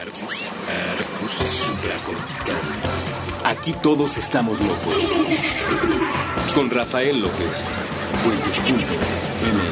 Arcus, Arcus supracortical. Aquí todos estamos locos. Con Rafael López. Puentes.ml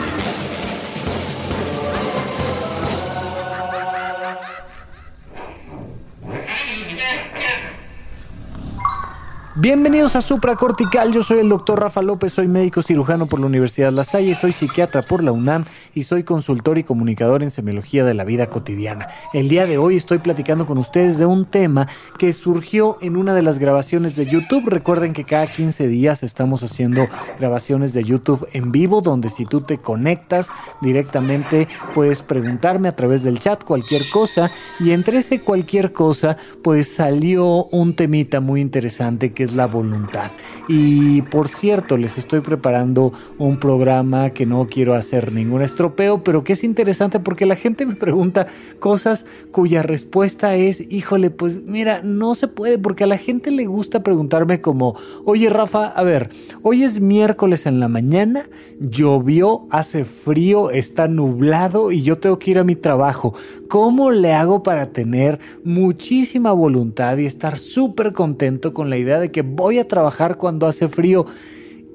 Bienvenidos a Supracortical, yo soy el doctor Rafa López, soy médico cirujano por la Universidad La Salle, soy psiquiatra por la UNAM y soy consultor y comunicador en semiología de la vida cotidiana. El día de hoy estoy platicando con ustedes de un tema que surgió en una de las grabaciones de YouTube. Recuerden que cada 15 días estamos haciendo grabaciones de YouTube en vivo, donde si tú te conectas directamente puedes preguntarme a través del chat cualquier cosa y entre ese cualquier cosa pues salió un temita muy interesante que la voluntad. Y por cierto, les estoy preparando un programa que no quiero hacer ningún estropeo, pero que es interesante porque la gente me pregunta cosas cuya respuesta es, híjole, pues mira, no se puede porque a la gente le gusta preguntarme como, oye Rafa, a ver, hoy es miércoles en la mañana, llovió, hace frío, está nublado y yo tengo que ir a mi trabajo. ¿Cómo le hago para tener muchísima voluntad y estar súper contento con la idea de que voy a trabajar cuando hace frío?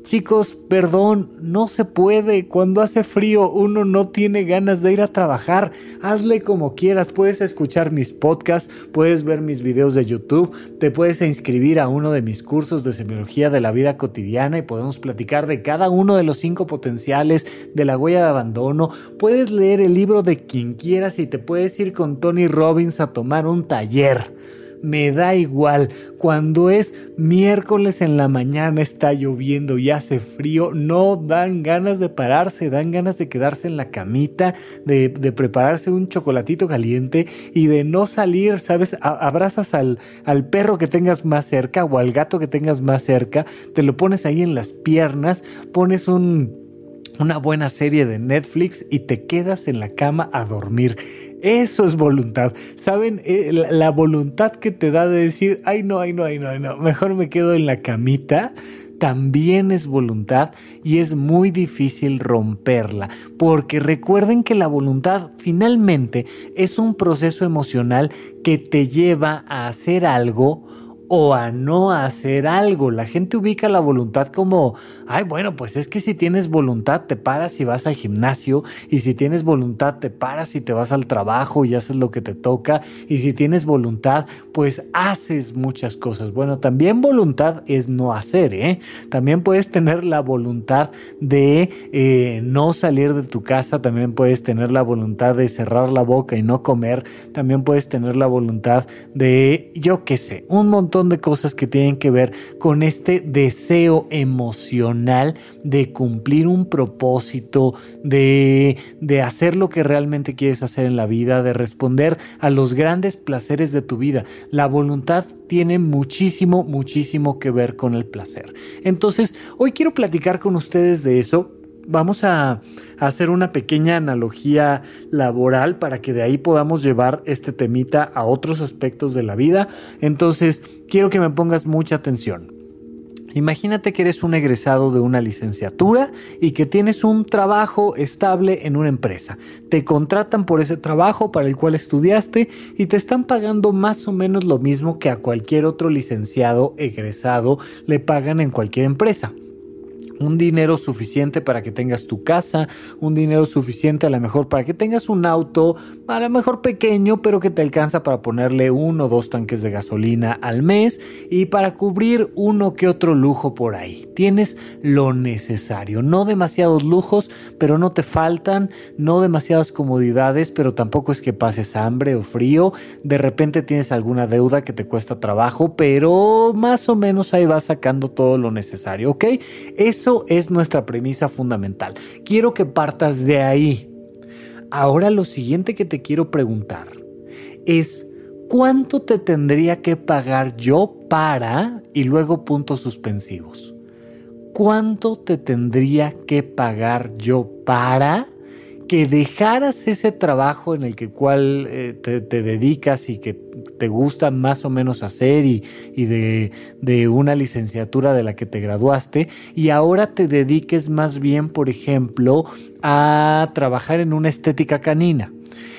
Chicos, perdón, no se puede. Cuando hace frío uno no tiene ganas de ir a trabajar. Hazle como quieras. Puedes escuchar mis podcasts, puedes ver mis videos de YouTube, te puedes inscribir a uno de mis cursos de semiología de la vida cotidiana y podemos platicar de cada uno de los cinco potenciales de la huella de abandono. Puedes leer el libro de quien quieras y te puedes ir con Tony Robbins a tomar un taller me da igual. Cuando es miércoles en la mañana, está lloviendo y hace frío, no dan ganas de pararse, dan ganas de quedarse en la camita, de, prepararse un chocolatito caliente y de no salir, ¿sabes? abrazas al, al perro que tengas más cerca o al gato que tengas más cerca, te lo pones ahí en las piernas, pones un una buena serie de Netflix y te quedas en la cama a dormir. Eso es voluntad. ¿Saben? Eh, la, voluntad que te da de decir, ay no, ay no, ay no, ay no, mejor me quedo en la camita también es voluntad y es muy difícil romperla, porque recuerden que la voluntad finalmente es un proceso emocional que te lleva a hacer algo o a no hacer algo. La gente ubica la voluntad como, ay, bueno, pues es que si tienes voluntad te paras y vas al gimnasio, y si tienes voluntad te paras y te vas al trabajo y haces lo que te toca, y si tienes voluntad, pues haces muchas cosas. Bueno, también voluntad es no hacer, ¿eh? También puedes tener la voluntad de eh, no salir de tu casa, también puedes tener la voluntad de cerrar la boca y no comer, también puedes tener la voluntad de, yo qué sé, un montón de cosas que tienen que ver con este deseo emocional de cumplir un propósito, de, de hacer lo que realmente quieres hacer en la vida, de responder a los grandes placeres de tu vida. La voluntad tiene muchísimo, muchísimo que ver con el placer. Entonces, hoy quiero platicar con ustedes de eso vamos a, hacer una pequeña analogía laboral para que de ahí podamos llevar este temita a otros aspectos de la vida. Entonces, quiero que me pongas mucha atención. Imagínate que eres un egresado de una licenciatura y que tienes un trabajo estable en una empresa. Te contratan por ese trabajo para el cual estudiaste y te están pagando más o menos lo mismo que a cualquier otro licenciado egresado le pagan en cualquier empresa un dinero suficiente para que tengas tu casa, un dinero suficiente a lo mejor para que tengas un auto, a lo mejor pequeño, pero que te alcanza para ponerle uno o dos tanques de gasolina al mes y para cubrir uno que otro lujo por ahí. Tienes lo necesario, no demasiados lujos, pero no te faltan, no demasiadas comodidades, pero tampoco es que pases hambre o frío, de repente tienes alguna deuda que te cuesta trabajo, pero más o menos ahí vas sacando todo lo necesario, ¿ok? Eso es nuestra premisa fundamental. Quiero que partas de ahí. Ahora lo siguiente que te quiero preguntar es, ¿cuánto te tendría que pagar yo para y luego puntos suspensivos? ¿Cuánto te tendría que pagar yo para que dejaras ese trabajo en el que cual eh, te, dedicas y que te gusta más o menos hacer y, de, de, una licenciatura de la que te graduaste y ahora te dediques más bien, por ejemplo, a trabajar en una estética canina.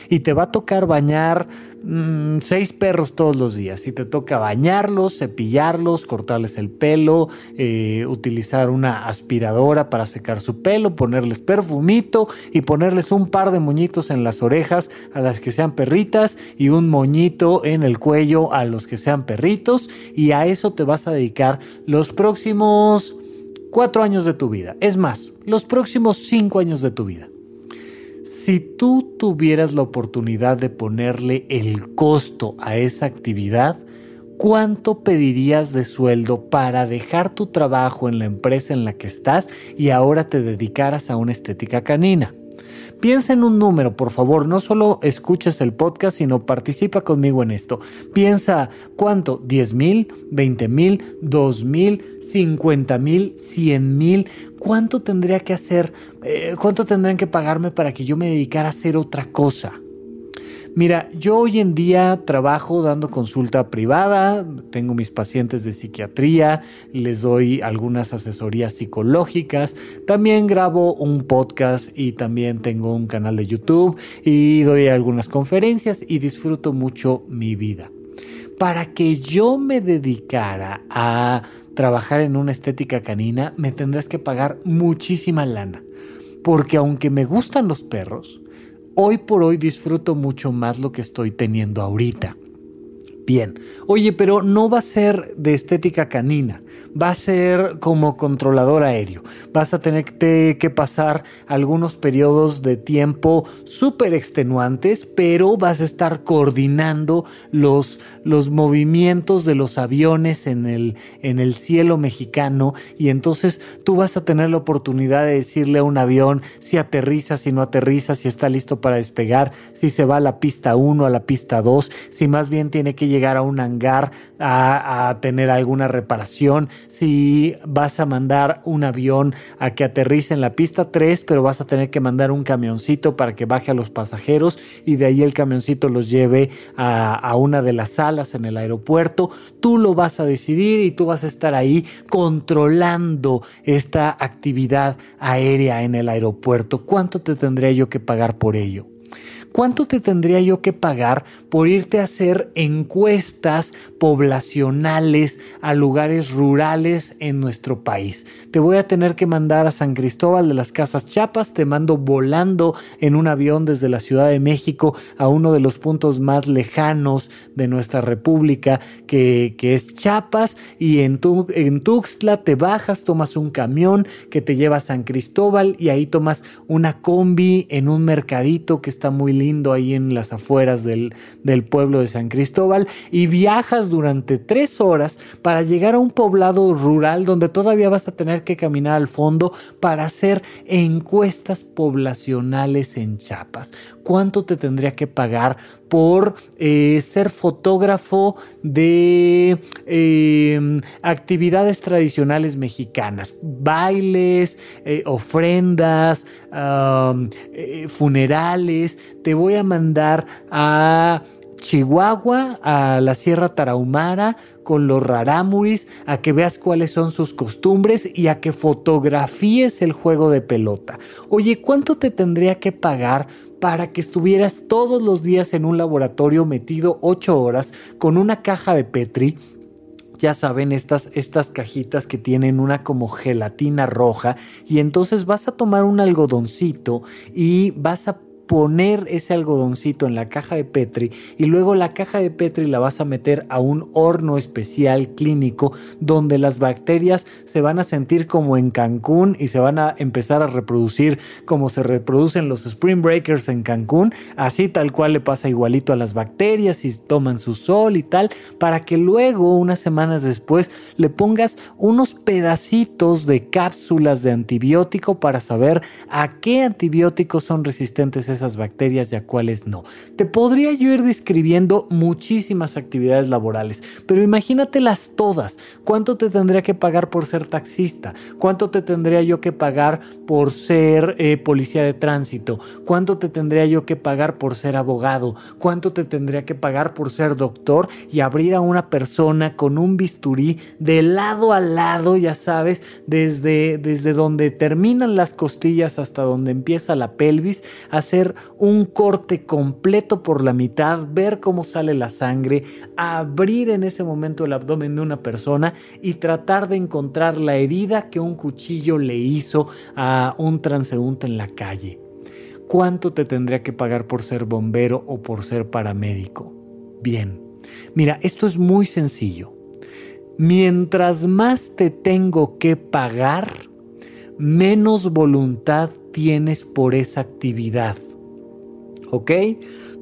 Y te va a tocar bañar mm, seis perros todos los días y te toca bañarlos, cepillarlos, cortarles el pelo, eh, utilizar una aspiradora para secar su pelo, ponerles perfumito y ponerles un par de moñitos en las orejas a las que sean perritas y un moñito en el cuello a los que sean perritos y a eso te vas a dedicar los próximos cuatro años de tu vida. Es más, los próximos cinco años de tu vida. Si tú tuvieras la oportunidad de ponerle el costo a esa actividad, ¿cuánto pedirías de sueldo para dejar tu trabajo en la empresa en la que estás y ahora te dedicaras a una estética canina? Piensa en un número, por favor. No solo escuches el podcast, sino participa conmigo en esto. Piensa cuánto, 10 mil, 20 mil, 2 mil, 50 mil, 100 mil. ¿Cuánto tendría que hacer? Eh, ¿Cuánto tendrían que pagarme para que yo me dedicara a hacer otra cosa? Mira, yo hoy en día trabajo dando consulta privada, tengo mis pacientes de psiquiatría, les doy algunas asesorías psicológicas, también grabo un podcast y también tengo un canal de YouTube y doy algunas conferencias y disfruto mucho mi vida. Para que yo me dedicara a trabajar en una estética canina, me tendrás que pagar muchísima lana. Porque aunque me gustan los perros, hoy por hoy disfruto mucho más lo que estoy teniendo ahorita. Bien, oye, pero no va a ser de estética canina, va a ser como controlador aéreo. Vas a tener que pasar algunos periodos de tiempo súper extenuantes, pero vas a estar coordinando los, los movimientos de los aviones en el, en el cielo mexicano y entonces tú vas a tener la oportunidad de decirle a un avión si aterriza, si no aterriza, si está listo para despegar, si se va a la pista 1, a la pista 2, si más bien tiene que llegar a un hangar a, tener alguna reparación, si vas a mandar un avión a que aterrice en la pista 3, pero vas a tener que mandar un camioncito para que baje a los pasajeros y de ahí el camioncito los lleve a, a una de las salas en el aeropuerto. Tú lo vas a decidir y tú vas a estar ahí controlando esta actividad aérea en el aeropuerto. ¿Cuánto te tendría yo que pagar por ello? ¿Cuánto te tendría yo que pagar por irte a hacer encuestas poblacionales a lugares rurales en nuestro país? Te voy a tener que mandar a San Cristóbal de las Casas Chiapas, te mando volando en un avión desde la Ciudad de México a uno de los puntos más lejanos de nuestra república, que, es Chiapas, y en, en Tuxtla te bajas, tomas un camión que te lleva a San Cristóbal y ahí tomas una combi en un mercadito que está muy lindo ahí en las afueras del, del pueblo de San Cristóbal y viajas durante tres horas para llegar a un poblado rural donde todavía vas a tener que caminar al fondo para hacer encuestas poblacionales en Chiapas. ¿Cuánto te tendría que pagar por eh, ser fotógrafo de em, actividades tradicionales mexicanas, bailes, eh, ofrendas, eh, funerales. Te voy a mandar a Chihuahua, a la Sierra Tarahumara, con los rarámuris, a que veas cuáles son sus costumbres y a que fotografíes el juego de pelota. Oye, ¿cuánto te tendría que pagar para que estuvieras todos los días en un laboratorio metido ocho horas con una caja de Petri. Ya saben, estas, estas cajitas que tienen una como gelatina roja. Y entonces vas a tomar un algodoncito y vas a poner ese algodoncito en la caja de Petri y luego la caja de Petri la vas a meter a un horno especial clínico donde las bacterias se van a sentir como en Cancún y se van a empezar a reproducir como se reproducen los Spring Breakers en Cancún, así tal cual le pasa igualito a las bacterias y toman su sol y tal, para que luego unas semanas después le pongas unos pedacitos de cápsulas de antibiótico para saber a qué antibióticos son resistentes esas bacterias y a cuáles no. Te podría yo ir describiendo muchísimas actividades laborales, pero imagínatelas todas. ¿Cuánto te tendría que pagar por ser taxista? ¿Cuánto te tendría yo que pagar por ser eh, policía de tránsito? ¿Cuánto te tendría yo que pagar por ser abogado? ¿Cuánto te tendría que pagar por ser doctor y abrir a una persona con un bisturí de lado a lado, ya sabes, desde, desde donde terminan las costillas hasta donde empieza la pelvis, hacer un corte completo por la mitad, ver cómo sale la sangre, abrir en ese momento el abdomen de una persona y tratar de encontrar la herida que un cuchillo le hizo a un transeúnte en la calle. ¿Cuánto te tendría que pagar por ser bombero o por ser paramédico? Bien, mira, esto es muy sencillo. Mientras más te tengo que pagar, menos voluntad tienes por esa actividad. ¿Ok?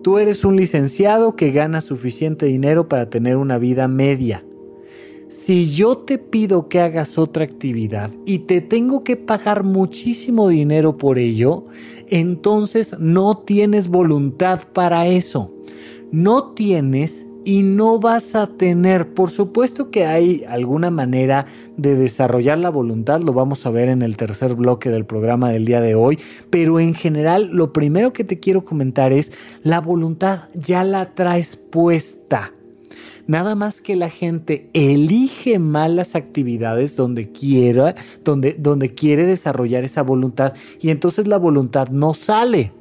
Tú eres un licenciado que gana suficiente dinero para tener una vida media. Si yo te pido que hagas otra actividad y te tengo que pagar muchísimo dinero por ello, entonces no tienes voluntad para eso. No tienes y no vas a tener. Por supuesto que hay alguna manera de desarrollar la voluntad, lo vamos a ver en el tercer bloque del programa del día de hoy, pero en general lo primero que te quiero comentar es la voluntad ya la traes puesta. Nada más que la gente elige malas actividades donde quiera, donde, donde quiere desarrollar esa voluntad y entonces la voluntad no sale.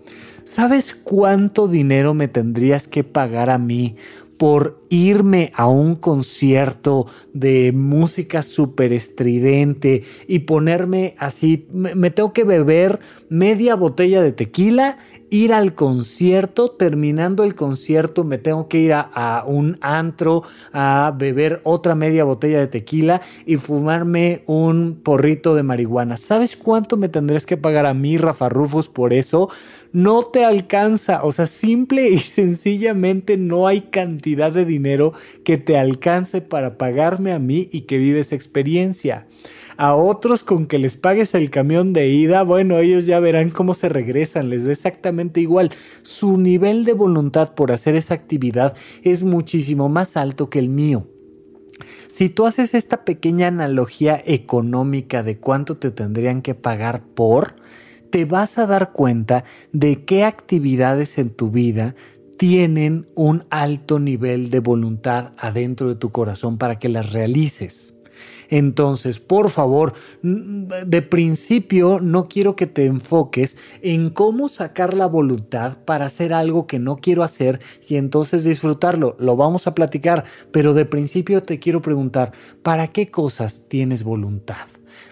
¿Sabes cuánto dinero me tendrías que pagar a mí por irme a un concierto de música súper estridente y ponerme así, me, tengo que beber media botella de tequila, ir al concierto, terminando el concierto me tengo que ir a, a un antro a beber otra media botella de tequila y fumarme un porrito de marihuana. ¿Sabes cuánto me tendrías que pagar a mí, Rafa Rufus, por eso? No te alcanza. O sea, simple y sencillamente no hay cantidad de dinero que te alcance para pagarme a mí y que vives experiencia. A otros con que les pagues el camión de ida, bueno, ellos ya verán cómo se regresan, les da exactamente igual. Su nivel de voluntad por hacer esa actividad es muchísimo más alto que el mío. Si tú haces esta pequeña analogía económica de cuánto te tendrían que pagar por, te vas a dar cuenta de qué actividades en tu vida tienen un alto nivel de voluntad adentro de tu corazón para que las realices. Entonces, por favor, de principio no quiero que te enfoques en cómo sacar la voluntad para hacer algo que no quiero hacer y entonces disfrutarlo. Lo vamos a platicar, pero de principio te quiero preguntar, ¿para qué cosas tienes voluntad?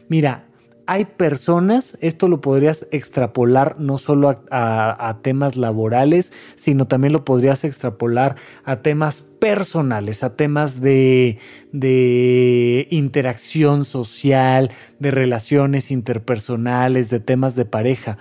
Mira, hay personas, esto lo podrías extrapolar no solo a, temas laborales, sino también lo podrías extrapolar a temas personales, a temas de, de interacción social, de relaciones interpersonales, de temas de pareja.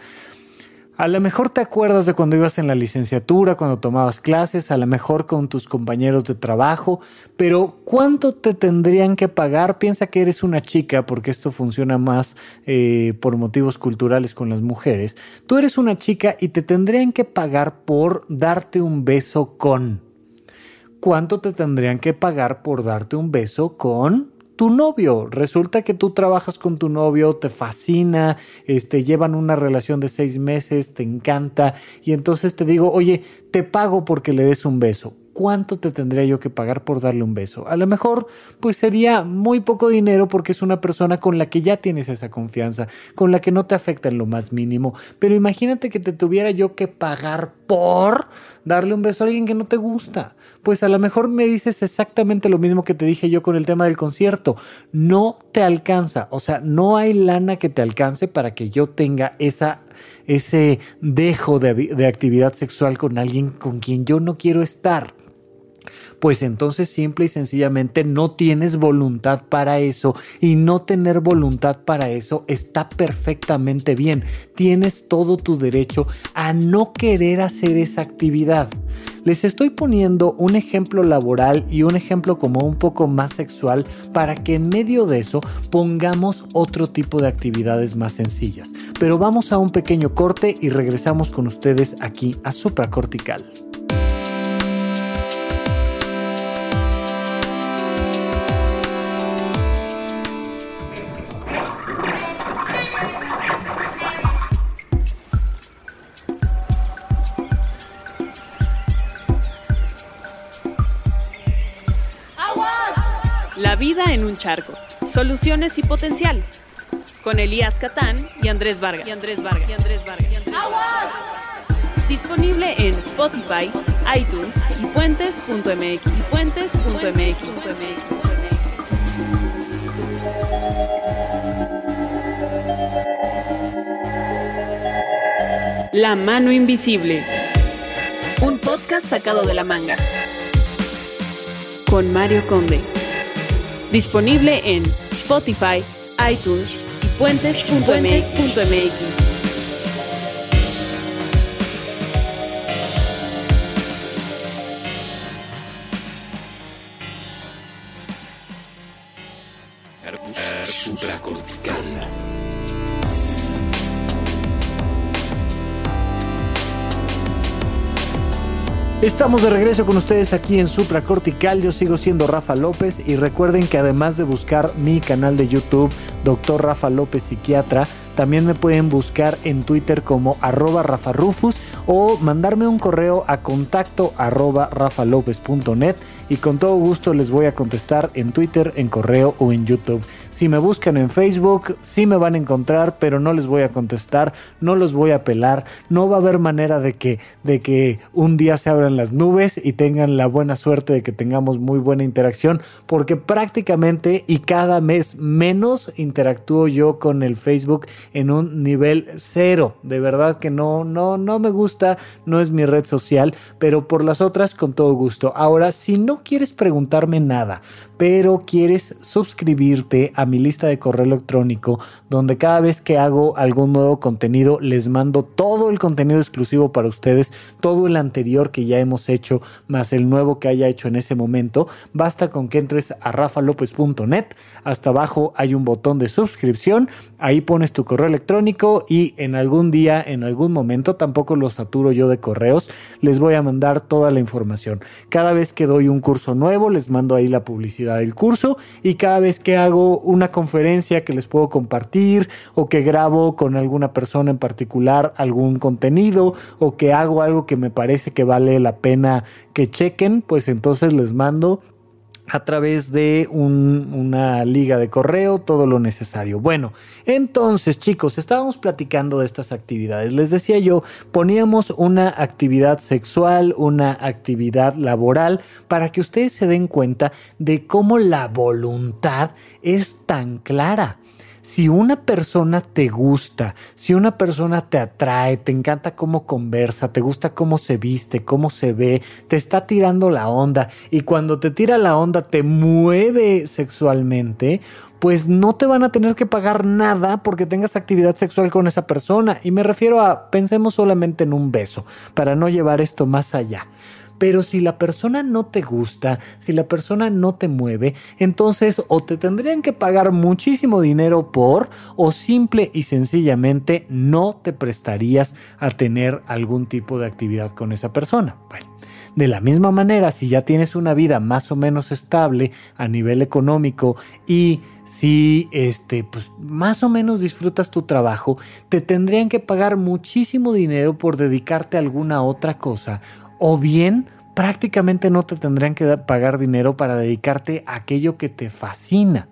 A lo mejor te acuerdas de cuando ibas en la licenciatura, cuando tomabas clases, a lo mejor con tus compañeros de trabajo, pero ¿cuánto te tendrían que pagar? Piensa que eres una chica, porque esto funciona más eh, por motivos culturales con las mujeres. Tú eres una chica y te tendrían que pagar por darte un beso con. ¿Cuánto te tendrían que pagar por darte un beso con tu novio. Resulta que tú trabajas con tu novio, te fascina, este, llevan una relación de seis meses, te encanta, y entonces te digo, oye, te pago porque le des un beso. ¿cuánto te tendría yo que pagar por darle un beso? A lo mejor, pues sería muy poco dinero porque es una persona con la que ya tienes esa confianza, con la que no te afecta en lo más mínimo. Pero imagínate que te tuviera yo que pagar por darle un beso a alguien que no te gusta. Pues a lo mejor me dices exactamente lo mismo que te dije yo con el tema del concierto. No te alcanza, o sea, no hay lana que te alcance para que yo tenga esa ese dejo de, de actividad sexual con alguien con quien yo no quiero estar pues entonces simple y sencillamente no tienes voluntad para eso y no tener voluntad para eso está perfectamente bien. Tienes todo tu derecho a no querer hacer esa actividad. Les estoy poniendo un ejemplo laboral y un ejemplo como un poco más sexual para que en medio de eso pongamos otro tipo de actividades más sencillas. Pero vamos a un pequeño corte y regresamos con ustedes aquí a Supracortical. En un charco. Soluciones y potencial. Con Elías Catán y Andrés Vargas. Y Andrés Vargas. Y Andrés Vargas. Disponible en Spotify, iTunes y puentes.mx. Y puentes.mx. La mano invisible. Un podcast sacado de la manga. Con Mario Conde. Disponible en Spotify, iTunes y puentes.mx. Estamos de regreso con ustedes aquí en Supra Cortical. Yo sigo siendo Rafa López y recuerden que además de buscar mi canal de YouTube, Dr. Rafa López Psiquiatra, también me pueden buscar en Twitter como arroba Rafa Rufus o mandarme un correo a contacto arroba rafalopez.net y con todo gusto les voy a contestar en Twitter, en correo o en YouTube. Si me buscan en Facebook, sí me van a encontrar, pero no les voy a contestar, no los voy a pelar, no va a haber manera de que, de que un día se abran las nubes y tengan la buena suerte de que tengamos muy buena interacción, porque prácticamente y cada mes menos interactúo yo con el Facebook en un nivel cero. De verdad que no, no, no me gusta, no es mi red social, pero por las otras con todo gusto. Ahora, si no quieres preguntarme nada, pero quieres suscribirte a mi lista de correo electrónico, donde cada vez que hago algún nuevo contenido les mando todo el contenido exclusivo para ustedes, todo el anterior que ya hemos hecho, más el nuevo que haya hecho en ese momento, basta con que entres a rafalopez.net, hasta abajo hay un botón de suscripción, ahí pones tu correo electrónico y en algún día, en algún momento, tampoco lo saturo yo de correos, les voy a mandar toda la información. Cada vez que doy un curso nuevo, les mando ahí la publicidad del curso y cada vez que hago una conferencia que les puedo compartir o que grabo con alguna persona en particular algún contenido o que hago algo que me parece que vale la pena que chequen, pues entonces les mando a través de un- una liga de correo, todo lo necesario. Bueno, entonces chicos, estábamos platicando de estas actividades. Les decía yo, poníamos una actividad sexual, una actividad laboral, para que ustedes se den cuenta de cómo la voluntad es tan clara. Si una persona te gusta, si una persona te atrae, te encanta cómo conversa, te gusta cómo se viste, cómo se ve, te está tirando la onda y cuando te tira la onda te mueve sexualmente, pues no te van a tener que pagar nada porque tengas actividad sexual con esa persona. Y me refiero a, pensemos solamente en un beso, para no llevar esto más allá. Pero si la persona no te gusta, si la persona no te mueve, entonces o te tendrían que pagar muchísimo dinero por o simple y sencillamente no te prestarías a tener algún tipo de actividad con esa persona. De la misma manera, si ya tienes una vida más o menos estable a nivel económico y si este pues más o menos disfrutas tu trabajo, te tendrían que pagar muchísimo dinero por dedicarte a alguna otra cosa o bien prácticamente no te tendrían que pagar dinero para dedicarte a aquello que te fascina.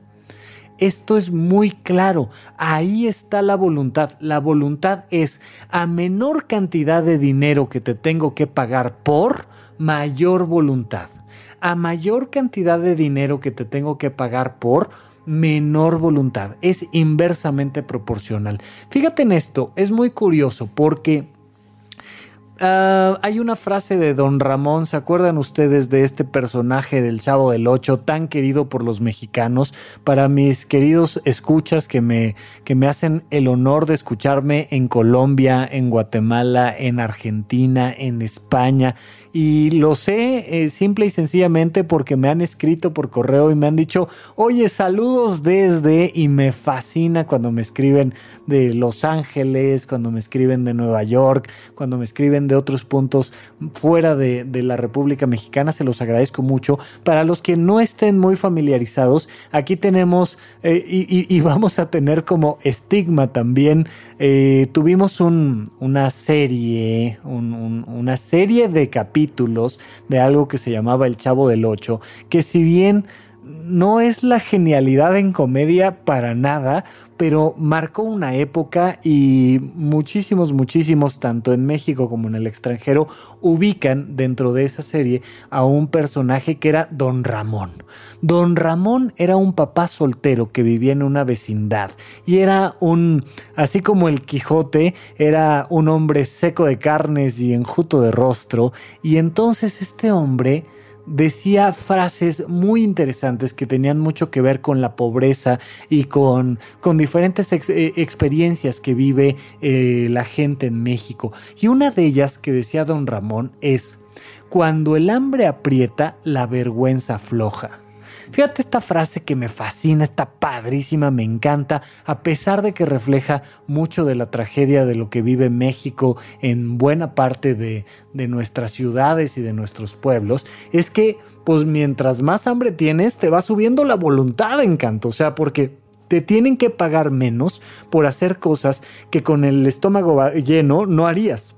Esto es muy claro. Ahí está la voluntad. La voluntad es a menor cantidad de dinero que te tengo que pagar por mayor voluntad. A mayor cantidad de dinero que te tengo que pagar por menor voluntad. Es inversamente proporcional. Fíjate en esto. Es muy curioso porque Ah, hay una frase de Don Ramón, ¿se acuerdan ustedes de este personaje del Chavo del Ocho tan querido por los mexicanos? Para mis queridos escuchas que me, que me hacen el honor de escucharme en Colombia, en Guatemala, en Argentina, en España. Y lo sé eh, simple y sencillamente porque me han escrito por correo y me han dicho, oye, saludos desde, y me fascina cuando me escriben de Los Ángeles, cuando me escriben de Nueva York, cuando me escriben de otros puntos fuera de, la República Mexicana, se los agradezco mucho. Para los que no estén muy familiarizados, aquí tenemos eh, y, vamos a tener como estigma también. eh, tuvimos un- una serie, un- un- una serie de capítulos de algo que se llamaba El Chavo del Ocho, que si bien no es la genialidad en comedia para nada, pero marcó una época y muchísimos, muchísimos, tanto en México como en el extranjero, ubican dentro de esa serie a un personaje que era Don Ramón. Don Ramón era un papá soltero que vivía en una vecindad y era un, así como el Quijote, era un hombre seco de carnes y enjuto de rostro, y entonces este hombre decía frases muy interesantes que tenían mucho que ver con la pobreza y con, con diferentes eh, experiencias que vive eh, la gente en México. Y una de ellas que decía don Ramón es, cuando el hambre aprieta, la vergüenza floja. Fíjate esta frase que me fascina, está padrísima, me encanta, a pesar de que refleja mucho de la tragedia de lo que vive México en buena parte de, de nuestras ciudades y de nuestros pueblos, es que pues mientras más hambre tienes, te va subiendo la voluntad, encanto, o sea, porque te tienen que pagar menos por hacer cosas que con el estómago lleno no harías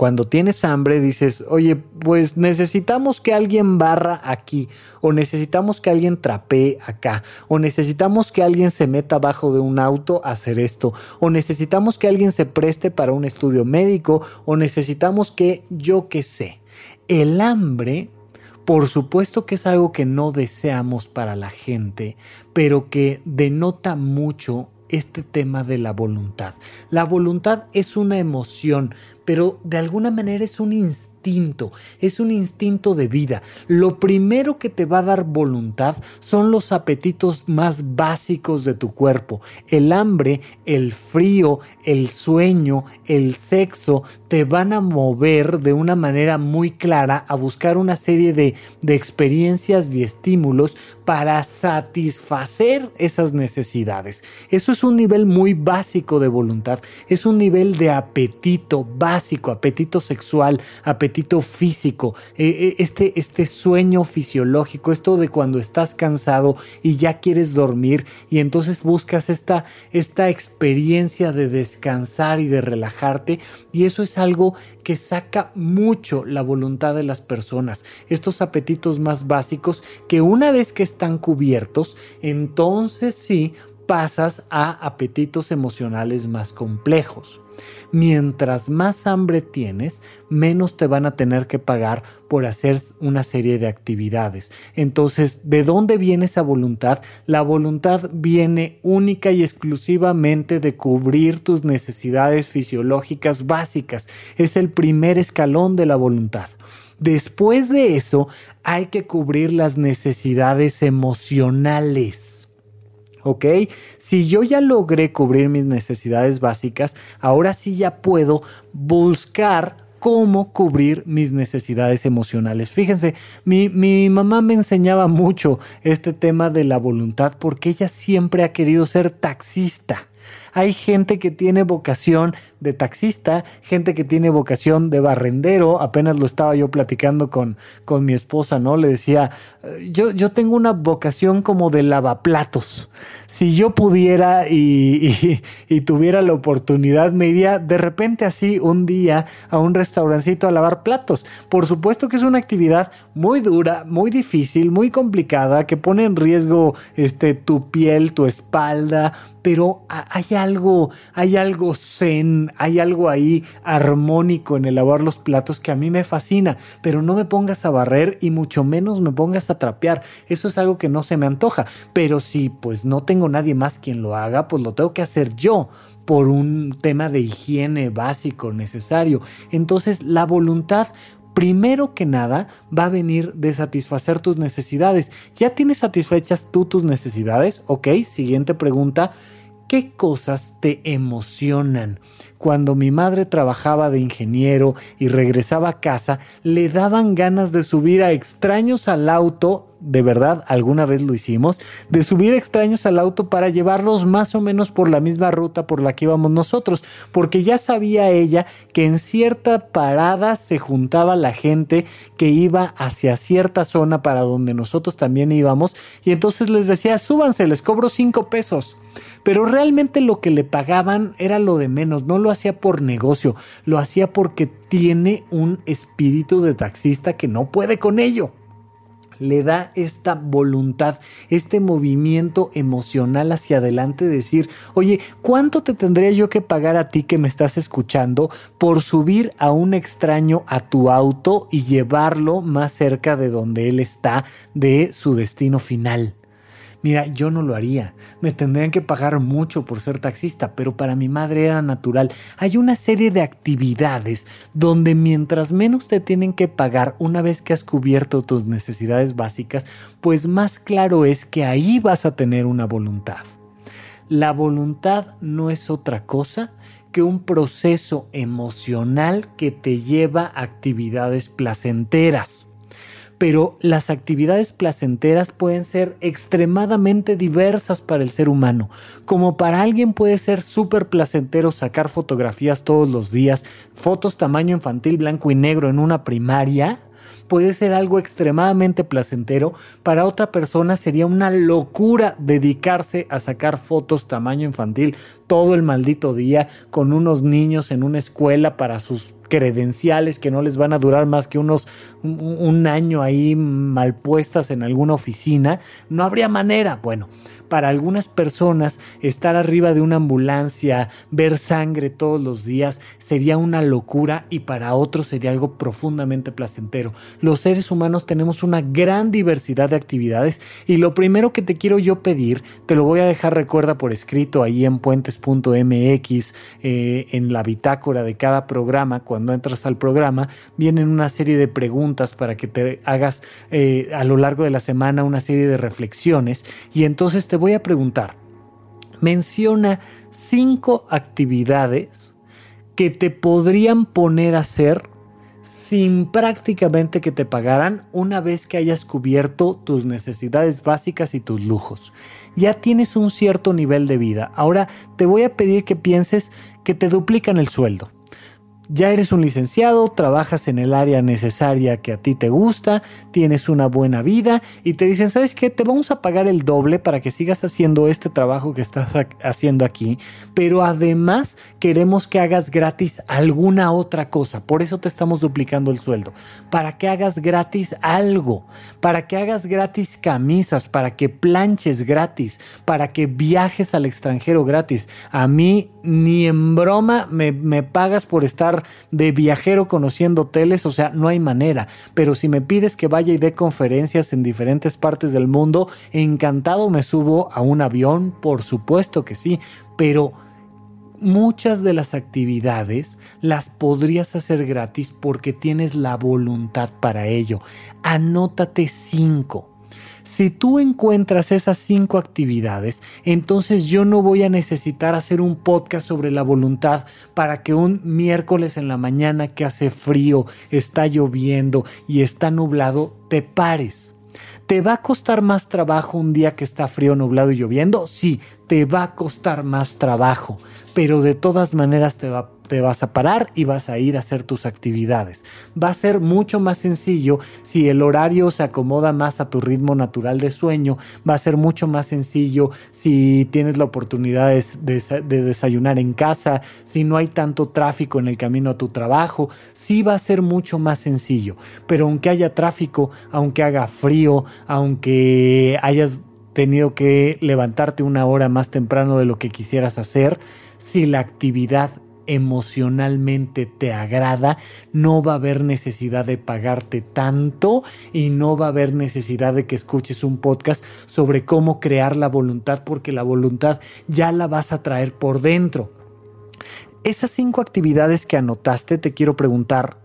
cuando tienes hambre dices, oye, pues necesitamos que alguien barra aquí, o necesitamos que alguien trapee acá, o necesitamos que alguien se meta abajo de un auto a hacer esto, o necesitamos que alguien se preste para un estudio médico, o necesitamos que yo qué sé. El hambre por supuesto que es algo que no deseamos para la gente, pero que denota mucho este tema de la voluntad. La voluntad es una emoción, pero de alguna manera es un instinto es un instinto de vida. Lo primero que te va a dar voluntad son los apetitos más básicos de tu cuerpo. El hambre, el frío, el sueño, el sexo, te van a mover de una manera muy clara a buscar una serie de, de experiencias y estímulos para satisfacer esas necesidades. Eso es un nivel muy básico de voluntad, es un nivel de apetito básico, apetito sexual, apetito físico, eh, eh, este, este sueño fisiológico, esto de cuando estás cansado y ya quieres dormir y entonces buscas esta, esta experiencia de descansar y de relajarte y eso es algo que saca mucho la voluntad de las personas, estos apetitos más básicos que una vez que están cubiertos, entonces sí pasas a apetitos emocionales más complejos. Mientras más hambre tienes, menos te van a tener que pagar por hacer una serie de actividades. Entonces, ¿de dónde viene esa voluntad? La voluntad viene única y exclusivamente de cubrir tus necesidades fisiológicas básicas. Es el primer escalón de la voluntad. Después de eso, hay que cubrir las necesidades emocionales. ¿Ok? Si yo ya logré cubrir mis necesidades básicas, ahora sí ya puedo buscar cómo cubrir mis necesidades emocionales. Fíjense, mi, mi, mamá me enseñaba mucho este tema de la voluntad porque ella siempre ha querido ser taxista. Hay gente que tiene vocación de taxista, gente que tiene vocación de barrendero. Apenas lo estaba yo platicando con, con mi esposa, ¿no? Le decía, eh, yo, yo tengo una vocación como de lavaplatos. Si yo pudiera y, y, tuviera la oportunidad, me iría de repente así un día a un restaurancito a lavar platos. Por supuesto que es una actividad muy dura, muy difícil, muy complicada, que pone en riesgo este, tu piel, tu espalda, pero hay algo, hay algo zen, hay algo ahí armónico en el lavar los platos que a mí me fascina, pero no me pongas a barrer y mucho menos me pongas a trapear. Eso es algo que no se me antoja, pero si pues no tengo nadie más quien lo haga, pues lo tengo que hacer yo por un tema de higiene básico necesario. Entonces la voluntad primero que nada va a venir de satisfacer tus necesidades. ¿Ya tienes satisfechas tú tus necesidades? Ok, siguiente pregunta. ¿Qué cosas te emocionan? Cuando mi madre trabajaba de ingeniero y regresaba a casa, le daban ganas de subir a extraños al auto, de verdad, alguna vez lo hicimos, de subir extraños al auto para llevarlos más o menos por la misma ruta por la que íbamos nosotros, porque ya sabía ella que en cierta parada se juntaba la gente que iba hacia cierta zona para donde nosotros también íbamos, y entonces les decía, súbanse, les cobro cinco pesos. Pero realmente lo que le pagaban era lo de menos, no lo hacía por negocio, lo hacía porque tiene un espíritu de taxista que no puede con ello. Le da esta voluntad, este movimiento emocional hacia adelante, decir, oye, ¿cuánto te tendría yo que pagar a ti que me estás escuchando por subir a un extraño a tu auto y llevarlo más cerca de donde él está de su destino final? Mira, yo no lo haría. Me tendrían que pagar mucho por ser taxista, pero para mi madre era natural. Hay una serie de actividades donde mientras menos te tienen que pagar una vez que has cubierto tus necesidades básicas, pues más claro es que ahí vas a tener una voluntad. La voluntad no es otra cosa que un proceso emocional que te lleva a actividades placenteras pero las actividades placenteras pueden ser extremadamente diversas para el ser humano. Como para alguien puede ser súper placentero sacar fotografías todos los días, fotos tamaño infantil blanco y negro en una primaria, puede ser algo extremadamente placentero, para otra persona sería una locura dedicarse a sacar fotos tamaño infantil todo el maldito día con unos niños en una escuela para sus credenciales que no les van a durar más que unos un, año ahí mal puestas en alguna oficina, no habría manera. Bueno, para algunas personas estar arriba de una ambulancia, ver sangre todos los días sería una locura y para otros sería algo profundamente placentero. Los seres humanos tenemos una gran diversidad de actividades y lo primero que te quiero yo pedir, te lo voy a dejar recuerda por escrito ahí en puentes.mx, eh, en la bitácora de cada programa, cuando entras al programa, vienen una serie de preguntas para que te hagas eh, a lo largo de la semana una serie de reflexiones y entonces te voy a preguntar, menciona cinco actividades que te podrían poner a hacer sin prácticamente que te pagaran una vez que hayas cubierto tus necesidades básicas y tus lujos. Ya tienes un cierto nivel de vida. Ahora te voy a pedir que pienses que te duplican el sueldo ya eres un licenciado, trabajas en el área necesaria que a ti te gusta, tienes una buena vida y te dicen, ¿sabes qué? Te vamos a pagar el doble para que sigas haciendo este trabajo que estás haciendo aquí, pero además queremos que hagas gratis alguna otra cosa, por eso te estamos duplicando el sueldo, para que hagas gratis algo, para que hagas gratis camisas, para que planches gratis, para que viajes al extranjero gratis. A mí ni en broma me, me pagas por estar de viajero conociendo hoteles, o sea, no hay manera. Pero si me pides que vaya y dé conferencias en diferentes partes del mundo, encantado me subo a un avión, por supuesto que sí, pero muchas de las actividades las podrías hacer gratis porque tienes la voluntad para ello. Anótate cinco. Si tú encuentras esas cinco actividades, entonces yo no voy a necesitar hacer un podcast sobre la voluntad para que un miércoles en la mañana que hace frío, está lloviendo y está nublado, te pares. ¿Te va a costar más trabajo un día que está frío, nublado y lloviendo? Sí, te va a costar más trabajo, pero de todas maneras te va te vas a parar y vas a ir a hacer tus actividades. Va a ser mucho más sencillo si el horario se acomoda más a tu ritmo natural de sueño. Va a ser mucho más sencillo si tienes la oportunidad de, desayunar en casa, si no hay tanto tráfico en el camino a tu trabajo. Sí va a ser mucho más sencillo. Pero aunque haya tráfico, aunque haga frío, aunque hayas tenido que levantarte una hora más temprano de lo que quisieras hacer, si la actividad emocionalmente te agrada, no va a haber necesidad de pagarte tanto y no va a haber necesidad de que escuches un podcast sobre cómo crear la voluntad porque la voluntad ya la vas a traer por dentro. Esas cinco actividades que anotaste, te quiero preguntar,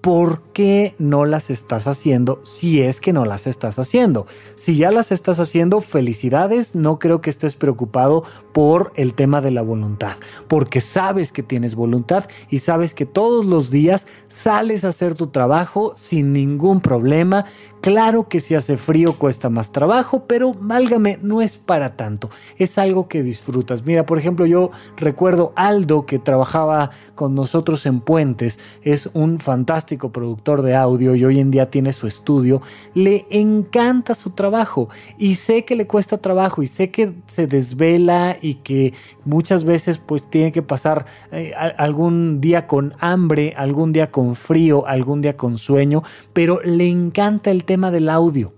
¿por qué no las estás haciendo si es que no las estás haciendo? Si ya las estás haciendo, felicidades, no creo que estés preocupado por el tema de la voluntad, porque sabes que tienes voluntad y sabes que todos los días sales a hacer tu trabajo sin ningún problema Claro que si hace frío cuesta más trabajo, pero válgame, no es para tanto. Es algo que disfrutas. Mira, por ejemplo, yo recuerdo Aldo que trabajaba con nosotros en Puentes. Es un fantástico productor de audio y hoy en día tiene su estudio. Le encanta su trabajo y sé que le cuesta trabajo y sé que se desvela y que muchas veces pues tiene que pasar eh, algún día con hambre, algún día con frío, algún día con sueño, pero le encanta el tema del audio.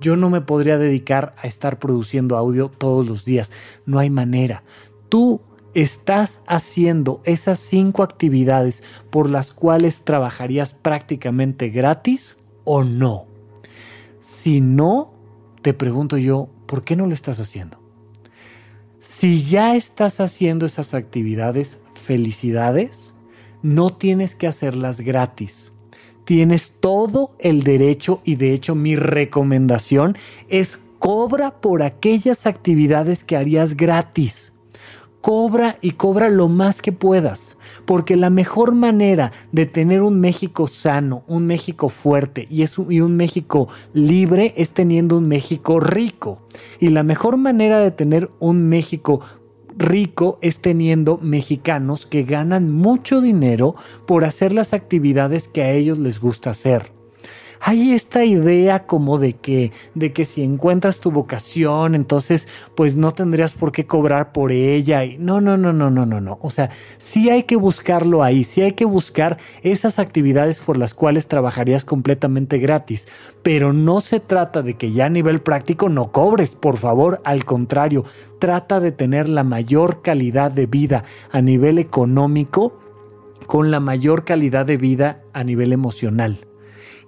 Yo no me podría dedicar a estar produciendo audio todos los días. No hay manera. Tú estás haciendo esas cinco actividades por las cuales trabajarías prácticamente gratis o no. Si no, te pregunto yo, ¿por qué no lo estás haciendo? Si ya estás haciendo esas actividades, felicidades, no tienes que hacerlas gratis. Tienes todo el derecho y de hecho mi recomendación es cobra por aquellas actividades que harías gratis. Cobra y cobra lo más que puedas porque la mejor manera de tener un México sano, un México fuerte y, y un México libre es teniendo un México rico. Y la mejor manera de tener un México rico es teniendo mexicanos que ganan mucho dinero por hacer las actividades que a ellos les gusta hacer hay esta idea como de que, de que si encuentras tu vocación, entonces pues no tendrías por qué cobrar por ella. Y no, no, no, no, no, no, no. O sea, sí hay que buscarlo ahí, sí hay que buscar esas actividades por las cuales trabajarías completamente gratis. Pero no se trata de que ya a nivel práctico no cobres, por favor, al contrario, trata de tener la mayor calidad de vida a nivel económico con la mayor calidad de vida a nivel emocional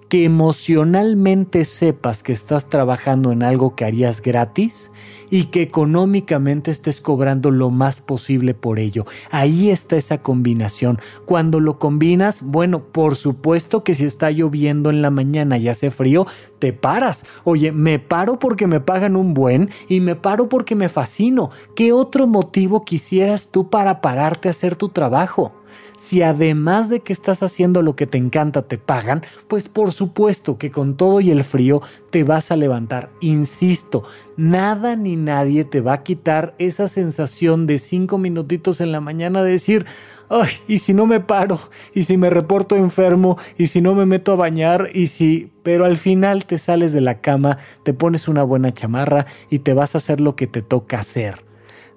que emocionalmente sepas que estás trabajando en algo que harías gratis y que económicamente estés cobrando lo más posible por ello. Ahí está esa combinación. Cuando lo combinas, bueno, por supuesto que si está lloviendo en la mañana y hace frío, te paras. Oye, me paro porque me pagan un buen y me paro porque me fascino. ¿Qué otro motivo quisieras tú para pararte a hacer tu trabajo? Si además de que estás haciendo lo que te encanta te pagan, pues por supuesto que con todo y el frío te vas a levantar. Insisto, nada ni nadie te va a quitar esa sensación de cinco minutitos en la mañana de decir, ay, y si no me paro, y si me reporto enfermo, y si no me meto a bañar, y si... Pero al final te sales de la cama, te pones una buena chamarra y te vas a hacer lo que te toca hacer.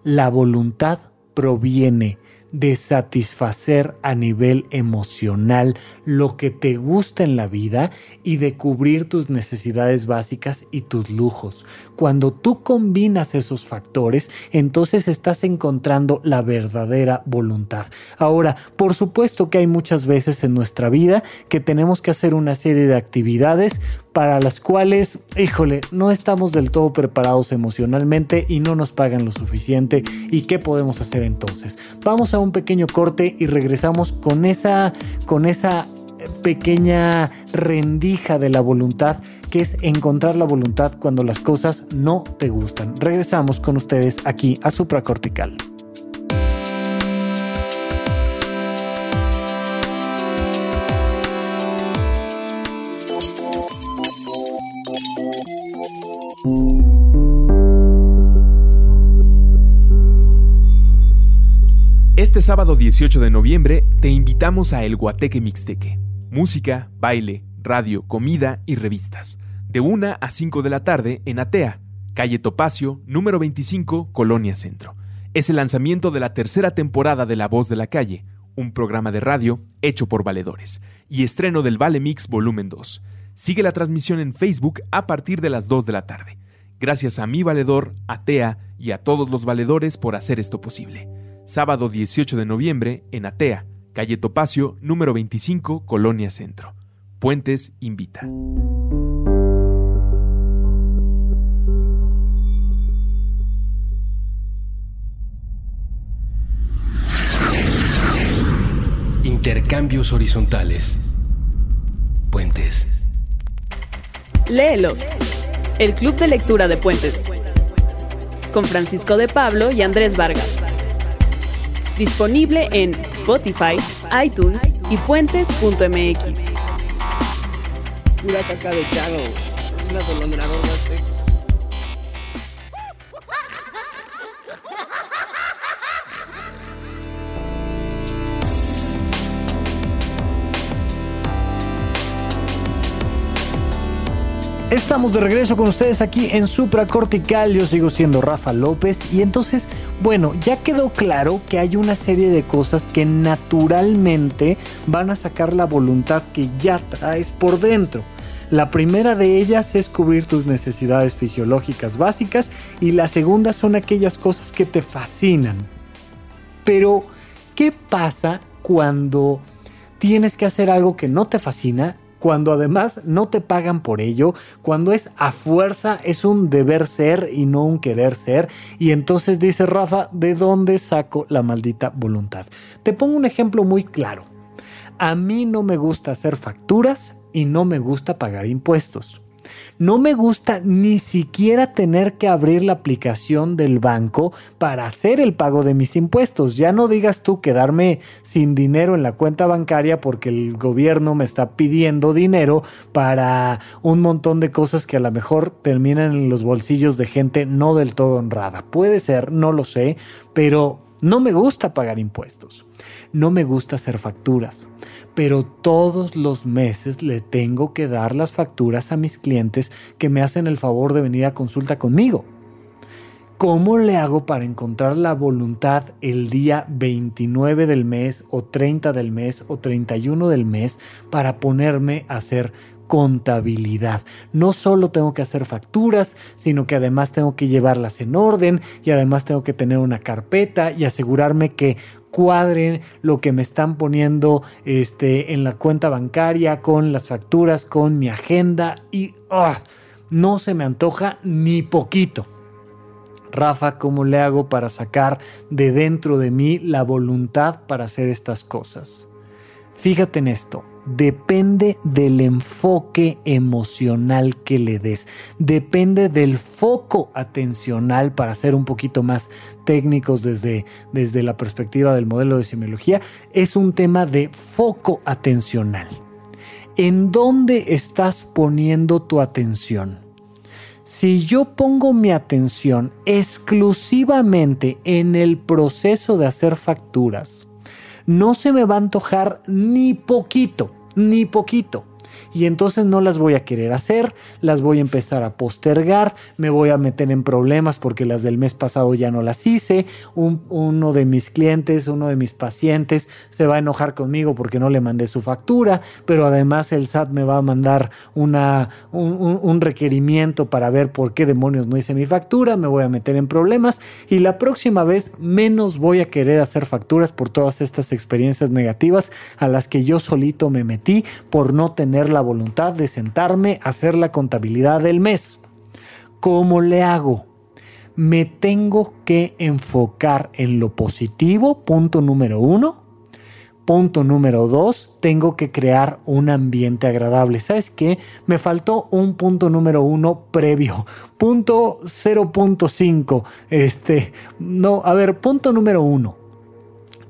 La voluntad proviene de satisfacer a nivel emocional lo que te gusta en la vida y de cubrir tus necesidades básicas y tus lujos. Cuando tú combinas esos factores, entonces estás encontrando la verdadera voluntad. Ahora, por supuesto que hay muchas veces en nuestra vida que tenemos que hacer una serie de actividades para las cuales, híjole, no estamos del todo preparados emocionalmente y no nos pagan lo suficiente. ¿Y qué podemos hacer entonces? Vamos a un pequeño corte y regresamos con esa, con esa pequeña rendija de la voluntad que es encontrar la voluntad cuando las cosas no te gustan. Regresamos con ustedes aquí a Supracortical. Este sábado 18 de noviembre te invitamos a El Guateque Mixteque. Música, baile, radio, comida y revistas. De 1 a 5 de la tarde en Atea, calle Topacio, número 25, Colonia Centro. Es el lanzamiento de la tercera temporada de La Voz de la Calle, un programa de radio hecho por valedores, y estreno del Vale Mix Volumen 2. Sigue la transmisión en Facebook a partir de las 2 de la tarde. Gracias a mi valedor, a Tea y a todos los valedores por hacer esto posible. Sábado 18 de noviembre en Atea, calle Topacio, número 25, Colonia Centro. Puentes invita. Intercambios horizontales. Puentes. Léelos. El Club de Lectura de Puentes. Con Francisco de Pablo y Andrés Vargas. Disponible en Spotify, iTunes y puentes.mx. Pura caca de chano. Una Estamos de regreso con ustedes aquí en Supra Cortical. Yo sigo siendo Rafa López. Y entonces, bueno, ya quedó claro que hay una serie de cosas que naturalmente van a sacar la voluntad que ya traes por dentro. La primera de ellas es cubrir tus necesidades fisiológicas básicas y la segunda son aquellas cosas que te fascinan. Pero, ¿qué pasa cuando tienes que hacer algo que no te fascina cuando además no te pagan por ello, cuando es a fuerza, es un deber ser y no un querer ser. Y entonces dice Rafa, ¿de dónde saco la maldita voluntad? Te pongo un ejemplo muy claro. A mí no me gusta hacer facturas y no me gusta pagar impuestos. No me gusta ni siquiera tener que abrir la aplicación del banco para hacer el pago de mis impuestos. Ya no digas tú quedarme sin dinero en la cuenta bancaria porque el gobierno me está pidiendo dinero para un montón de cosas que a lo mejor terminan en los bolsillos de gente no del todo honrada. Puede ser, no lo sé, pero no me gusta pagar impuestos. No me gusta hacer facturas pero todos los meses le tengo que dar las facturas a mis clientes que me hacen el favor de venir a consulta conmigo. ¿Cómo le hago para encontrar la voluntad el día 29 del mes o 30 del mes o 31 del mes para ponerme a hacer contabilidad. No solo tengo que hacer facturas, sino que además tengo que llevarlas en orden y además tengo que tener una carpeta y asegurarme que cuadren lo que me están poniendo este, en la cuenta bancaria, con las facturas, con mi agenda y ah, no se me antoja ni poquito. Rafa, ¿cómo le hago para sacar de dentro de mí la voluntad para hacer estas cosas? Fíjate en esto, depende del enfoque emocional que le des, depende del foco atencional para ser un poquito más técnicos desde, desde la perspectiva del modelo de semiología, es un tema de foco atencional. ¿En dónde estás poniendo tu atención? Si yo pongo mi atención exclusivamente en el proceso de hacer facturas, no se me va a antojar ni poquito, ni poquito y entonces no las voy a querer hacer, las voy a empezar a postergar, me voy a meter en problemas porque las del mes pasado ya no las hice, uno de mis clientes, uno de mis pacientes se va a enojar conmigo porque no le mandé su factura, pero además el SAT me va a mandar una, un, un requerimiento para ver por qué demonios no hice mi factura, me voy a meter en problemas y la próxima vez menos voy a querer hacer facturas por todas estas experiencias negativas a las que yo solito me metí por no tener la voluntad de sentarme a hacer la contabilidad del mes. ¿Cómo le hago? Me tengo que enfocar en lo positivo, punto número uno. Punto número dos, tengo que crear un ambiente agradable. ¿Sabes qué? Me faltó un punto número uno previo. Punto 0.5. Este, no, a ver, punto número uno.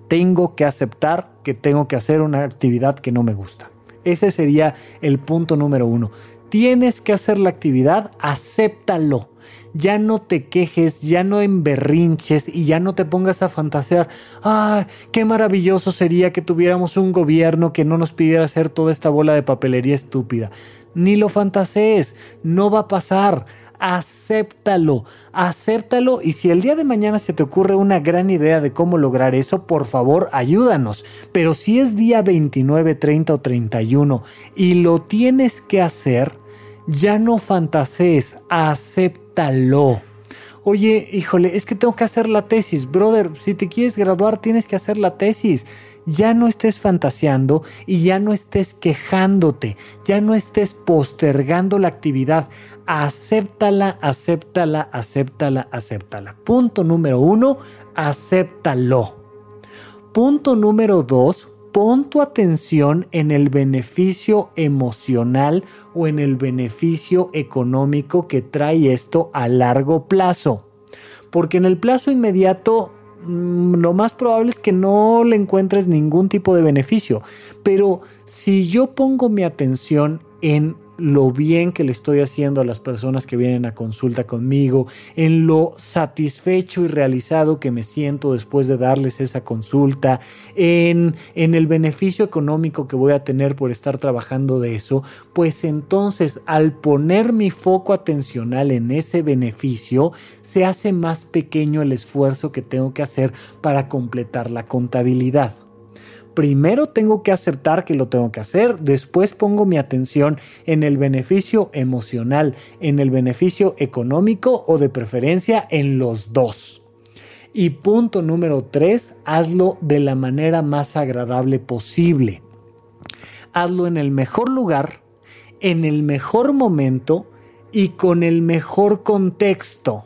Tengo que aceptar que tengo que hacer una actividad que no me gusta. Ese sería el punto número uno. Tienes que hacer la actividad, acéptalo. Ya no te quejes, ya no emberrinches y ya no te pongas a fantasear. ¡Ay, qué maravilloso sería que tuviéramos un gobierno que no nos pidiera hacer toda esta bola de papelería estúpida! Ni lo fantasees, no va a pasar acéptalo, acéptalo y si el día de mañana se te ocurre una gran idea de cómo lograr eso, por favor ayúdanos. Pero si es día 29, 30 o 31 y lo tienes que hacer, ya no fantasees, acéptalo. Oye, híjole, es que tengo que hacer la tesis, brother, si te quieres graduar tienes que hacer la tesis ya no estés fantaseando y ya no estés quejándote, ya no estés postergando la actividad. Acéptala, acéptala, acéptala, acéptala. Punto número uno, acéptalo. Punto número dos, pon tu atención en el beneficio emocional o en el beneficio económico que trae esto a largo plazo. Porque en el plazo inmediato Mm, lo más probable es que no le encuentres ningún tipo de beneficio. Pero si yo pongo mi atención en lo bien que le estoy haciendo a las personas que vienen a consulta conmigo, en lo satisfecho y realizado que me siento después de darles esa consulta, en, en el beneficio económico que voy a tener por estar trabajando de eso, pues entonces al poner mi foco atencional en ese beneficio, se hace más pequeño el esfuerzo que tengo que hacer para completar la contabilidad. Primero tengo que aceptar que lo tengo que hacer, después pongo mi atención en el beneficio emocional, en el beneficio económico o de preferencia en los dos. Y punto número tres, hazlo de la manera más agradable posible. Hazlo en el mejor lugar, en el mejor momento y con el mejor contexto.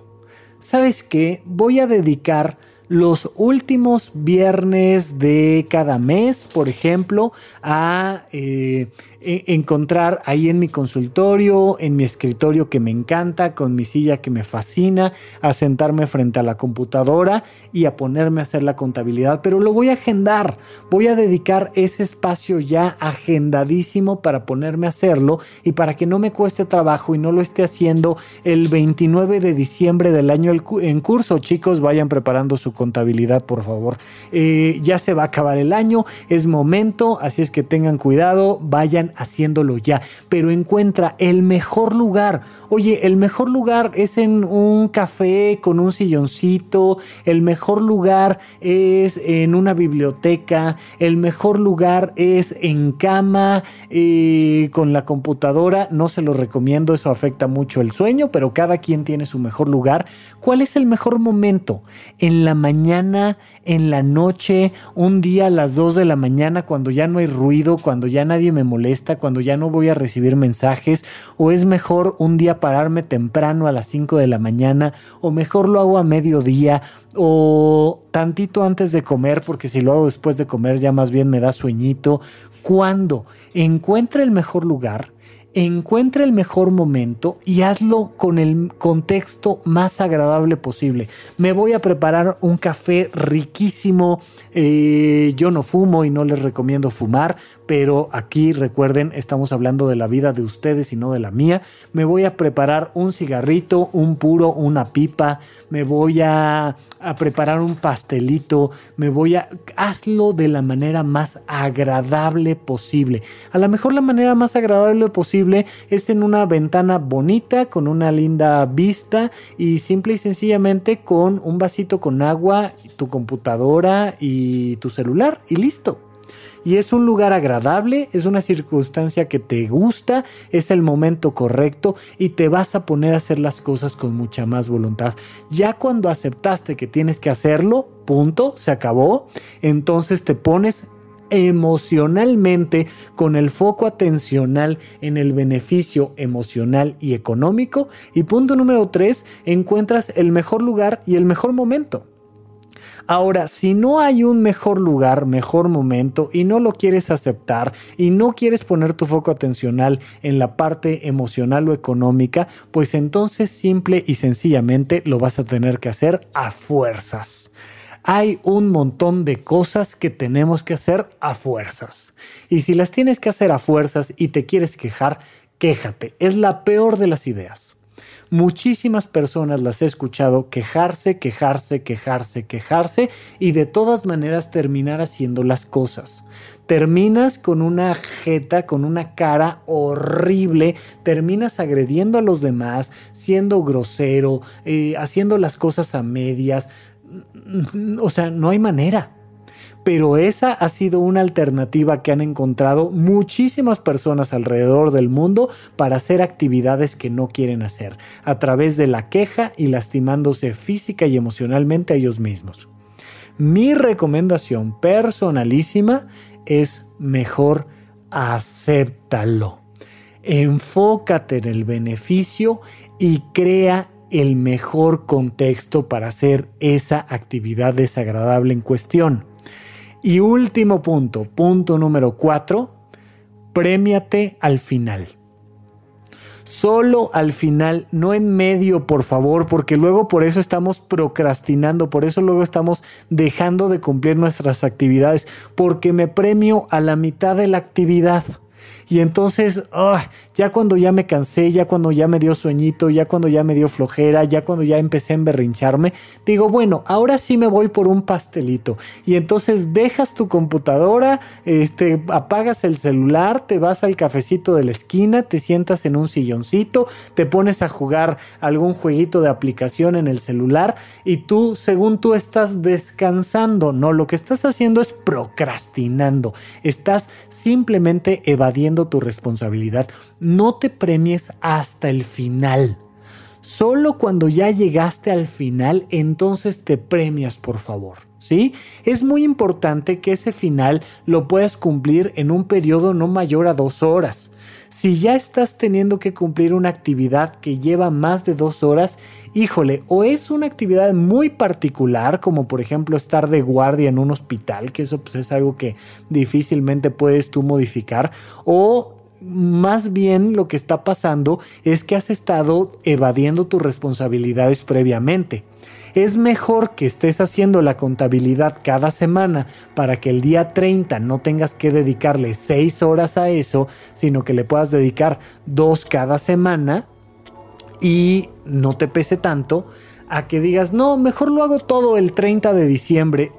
¿Sabes qué? Voy a dedicar los últimos viernes de cada mes, por ejemplo, a eh, encontrar ahí en mi consultorio, en mi escritorio que me encanta, con mi silla que me fascina, a sentarme frente a la computadora y a ponerme a hacer la contabilidad, pero lo voy a agendar, voy a dedicar ese espacio ya agendadísimo para ponerme a hacerlo y para que no me cueste trabajo y no lo esté haciendo el 29 de diciembre del año en curso. Chicos, vayan preparando su contabilidad, por favor. Eh, ya se va a acabar el año, es momento, así es que tengan cuidado, vayan haciéndolo ya, pero encuentra el mejor lugar. Oye, el mejor lugar es en un café con un silloncito, el mejor lugar es en una biblioteca, el mejor lugar es en cama, eh, con la computadora. No se lo recomiendo, eso afecta mucho el sueño, pero cada quien tiene su mejor lugar. ¿Cuál es el mejor momento? En la mañana, en la noche, un día a las 2 de la mañana, cuando ya no hay ruido, cuando ya nadie me molesta, cuando ya no voy a recibir mensajes, o es mejor un día pararme temprano a las 5 de la mañana, o mejor lo hago a mediodía, o tantito antes de comer, porque si lo hago después de comer ya más bien me da sueñito. Cuando encuentre el mejor lugar, encuentra el mejor momento y hazlo con el contexto más agradable posible. Me voy a preparar un café riquísimo. Eh, yo no fumo y no les recomiendo fumar, pero aquí recuerden, estamos hablando de la vida de ustedes y no de la mía. Me voy a preparar un cigarrito, un puro, una pipa. Me voy a, a preparar un pastelito. Me voy a... Hazlo de la manera más agradable posible. A lo mejor la manera más agradable posible es en una ventana bonita, con una linda vista y simple y sencillamente con un vasito con agua, tu computadora y tu celular y listo. Y es un lugar agradable, es una circunstancia que te gusta, es el momento correcto y te vas a poner a hacer las cosas con mucha más voluntad. Ya cuando aceptaste que tienes que hacerlo, punto, se acabó, entonces te pones emocionalmente con el foco atencional en el beneficio emocional y económico. Y punto número tres, encuentras el mejor lugar y el mejor momento. Ahora, si no hay un mejor lugar, mejor momento y no lo quieres aceptar y no quieres poner tu foco atencional en la parte emocional o económica, pues entonces simple y sencillamente lo vas a tener que hacer a fuerzas hay un montón de cosas que tenemos que hacer a fuerzas. Y si las tienes que hacer a fuerzas y te quieres quejar, quéjate. Es la peor de las ideas. Muchísimas personas las he escuchado quejarse, quejarse, quejarse, quejarse y de todas maneras terminar haciendo las cosas. Terminas con una jeta, con una cara horrible, terminas agrediendo a los demás, siendo grosero, eh, haciendo las cosas a medias, o sea, no hay manera. Pero esa ha sido una alternativa que han encontrado muchísimas personas alrededor del mundo para hacer actividades que no quieren hacer, a través de la queja y lastimándose física y emocionalmente a ellos mismos. Mi recomendación personalísima es mejor acéptalo. Enfócate en el beneficio y crea el mejor contexto para hacer esa actividad desagradable en cuestión. Y último punto, punto número cuatro, premiate al final. Solo al final, no en medio, por favor, porque luego por eso estamos procrastinando, por eso luego estamos dejando de cumplir nuestras actividades, porque me premio a la mitad de la actividad Y entonces, ah, ya cuando ya me cansé, ya cuando ya me dio sueñito, ya cuando ya me dio flojera, ya cuando ya empecé a emberrincharme, digo, bueno, ahora sí me voy por un pastelito. Y entonces dejas tu computadora, este, apagas el celular, te vas al cafecito de la esquina, te sientas en un silloncito, te pones a jugar algún jueguito de aplicación en el celular y tú, según tú, estás descansando. No, lo que estás haciendo es procrastinando. Estás simplemente evadiendo tu responsabilidad. No te premies hasta el final. Solo cuando ya llegaste al final, entonces te premias, por favor. ¿Sí? Es muy importante que ese final lo puedas cumplir en un periodo no mayor a dos horas. Si ya estás teniendo que cumplir una actividad que lleva más de dos horas, híjole, o es una actividad muy particular, como por ejemplo estar de guardia en un hospital, que eso pues, es algo que difícilmente puedes tú modificar, o más bien lo que está pasando es que has estado evadiendo tus responsabilidades previamente. Es mejor que estés haciendo la contabilidad cada semana para que el día 30 no tengas que dedicarle 6 horas a eso, sino que le puedas dedicar 2 cada semana y no te pese tanto a que digas, no, mejor lo hago todo el 30 de diciembre.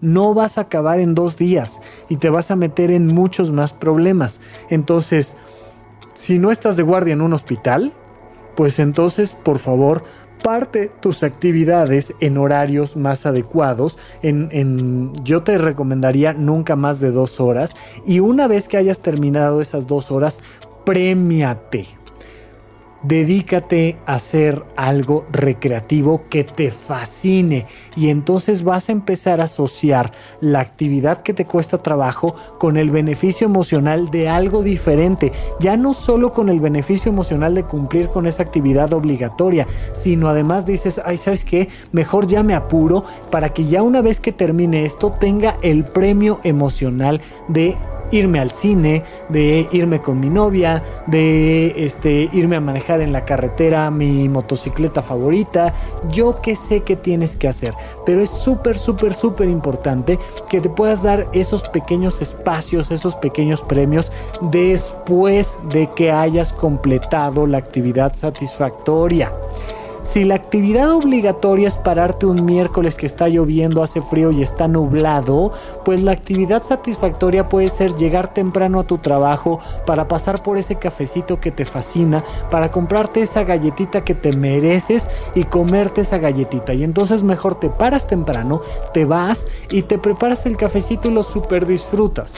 no vas a acabar en dos días y te vas a meter en muchos más problemas. Entonces, si no estás de guardia en un hospital, pues entonces, por favor, parte tus actividades en horarios más adecuados. En, en, yo te recomendaría nunca más de dos horas. Y una vez que hayas terminado esas dos horas, premiate dedícate a hacer algo recreativo que te fascine y entonces vas a empezar a asociar la actividad que te cuesta trabajo con el beneficio emocional de algo diferente, ya no solo con el beneficio emocional de cumplir con esa actividad obligatoria, sino además dices, ay, ¿sabes qué? Mejor ya me apuro para que ya una vez que termine esto tenga el premio emocional de irme al cine, de irme con mi novia, de este, irme a manejar en la carretera mi motocicleta favorita. Yo que sé que tienes que hacer, pero es súper, súper, súper importante que te puedas dar esos pequeños espacios, esos pequeños premios después de que hayas completado la actividad satisfactoria. Si la actividad obligatoria es pararte un miércoles que está lloviendo, hace frío y está nublado, pues la actividad satisfactoria puede ser llegar temprano a tu trabajo para pasar por ese cafecito que te fascina, para comprarte esa galletita que te mereces y comerte esa galletita. Y entonces mejor te paras temprano, te vas y te preparas el cafecito y lo super disfrutas.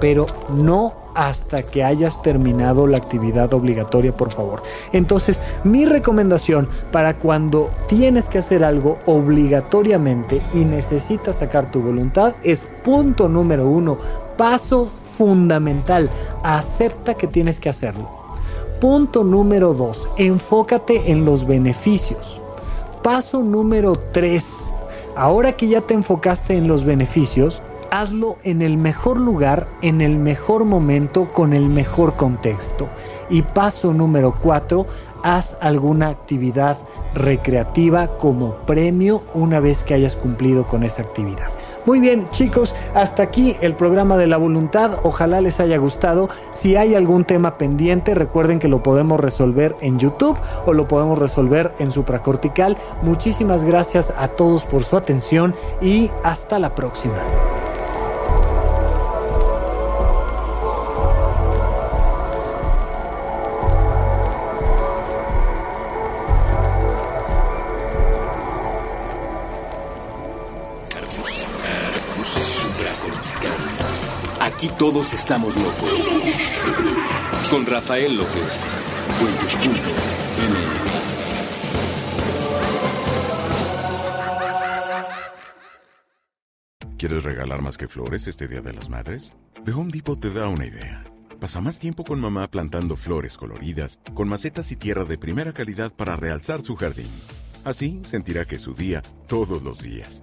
Pero no hasta que hayas terminado la actividad obligatoria, por favor. Entonces, mi recomendación para cuando tienes que hacer algo obligatoriamente y necesitas sacar tu voluntad es punto número uno, paso fundamental, acepta que tienes que hacerlo. Punto número dos, enfócate en los beneficios. Paso número tres, ahora que ya te enfocaste en los beneficios, hazlo en el mejor lugar, en el mejor momento, con el mejor contexto. Y paso número cuatro, haz alguna actividad recreativa como premio una vez que hayas cumplido con esa actividad. Muy bien, chicos, hasta aquí el programa de la voluntad. Ojalá les haya gustado. Si hay algún tema pendiente, recuerden que lo podemos resolver en YouTube o lo podemos resolver en supracortical. Muchísimas gracias a todos por su atención y hasta la próxima. Todos estamos locos. Con Rafael López. ¿Quieres regalar más que flores este Día de las Madres? The Home Depot te da una idea. Pasa más tiempo con mamá plantando flores coloridas, con macetas y tierra de primera calidad para realzar su jardín. Así sentirá que es su día todos los días.